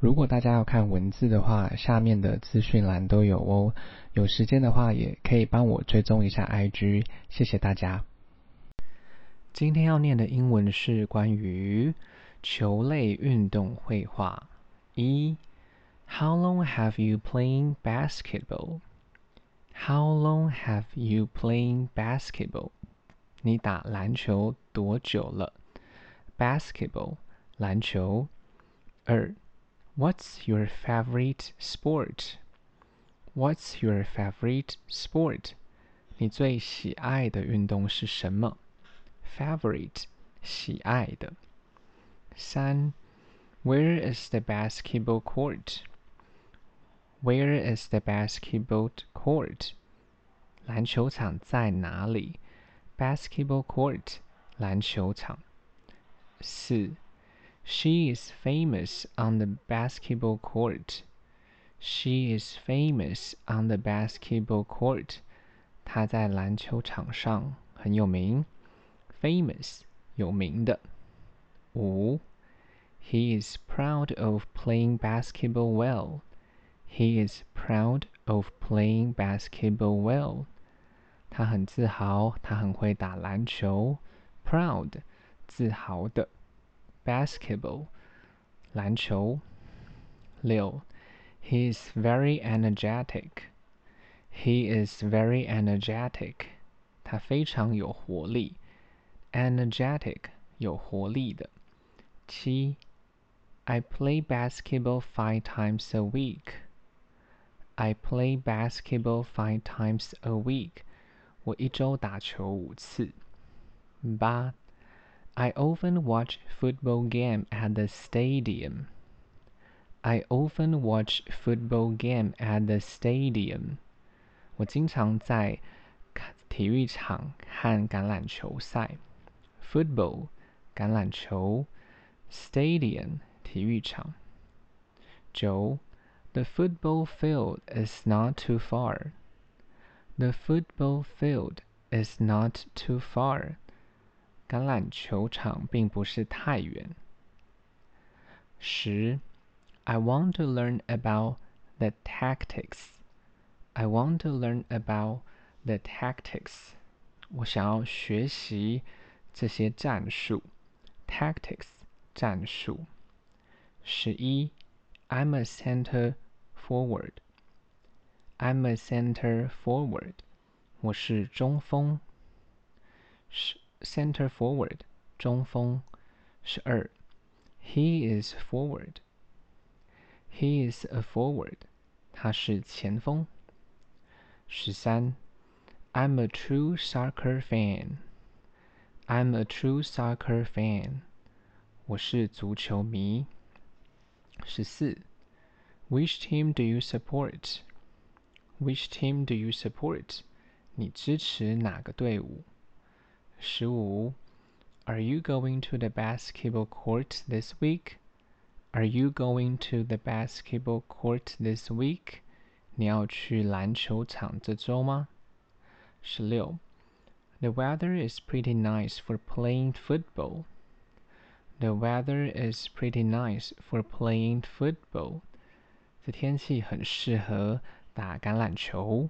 如果大家要看文字的话，下面的资讯栏都有哦。有时间的话，也可以帮我追踪一下 IG，谢谢大家。今天要念的英文是关于球类运动绘画。一，How long have you playing basketball? How long have you playing basketball? 你打篮球多久了？Basketball，篮球。二。What's your favorite sport? What's your favorite sport? 你最喜爱的运动是什么？Favorite，喜爱的。三，Where is the basketball court? Where is the basketball court? 篮球场在哪里？Basketball court，篮球场。四。 She is famous on the basketball court. She is famous on the basketball court. 她在篮球场上很有名。Famous 有名的。五。He is proud of playing basketball well. He is proud of playing basketball well. 他很自豪，他很会打篮球。Proud 自豪的。 basketball 篮球。六，He is very energetic. He is very energetic. 他非常有活力。energetic 有活力的。七，I play basketball five times a week. I play basketball five times a week. 我一周打球五次。八 I often watch football game at the stadium. I often watch football game at the stadium. 我经常在体育场看橄榄球赛。Football 橄榄球，stadium 体育场。九，The football field is not too far. The football field is not too far. 橄榄球场并不是太远。十，I want to learn about the tactics. I want to learn about the tactics. 我想要学习这些战术。Tactics 战术。十一，I'm a center forward. I'm a center forward. 我是中锋。十 center forward 中锋。十二，He is forward. He is a forward. 他是前锋。十三，I'm a true soccer fan. I'm a true soccer fan. 我是足球迷。十四，Which team do you support? Which team do you support? 你支持哪个队伍？ 十五，Are you going to the basketball court this week? Are you going to the basketball court this week? 你要去篮球场这周吗？十六，The weather is pretty nice for playing football. The weather is pretty nice for playing football. 这天气很适合打橄榄球。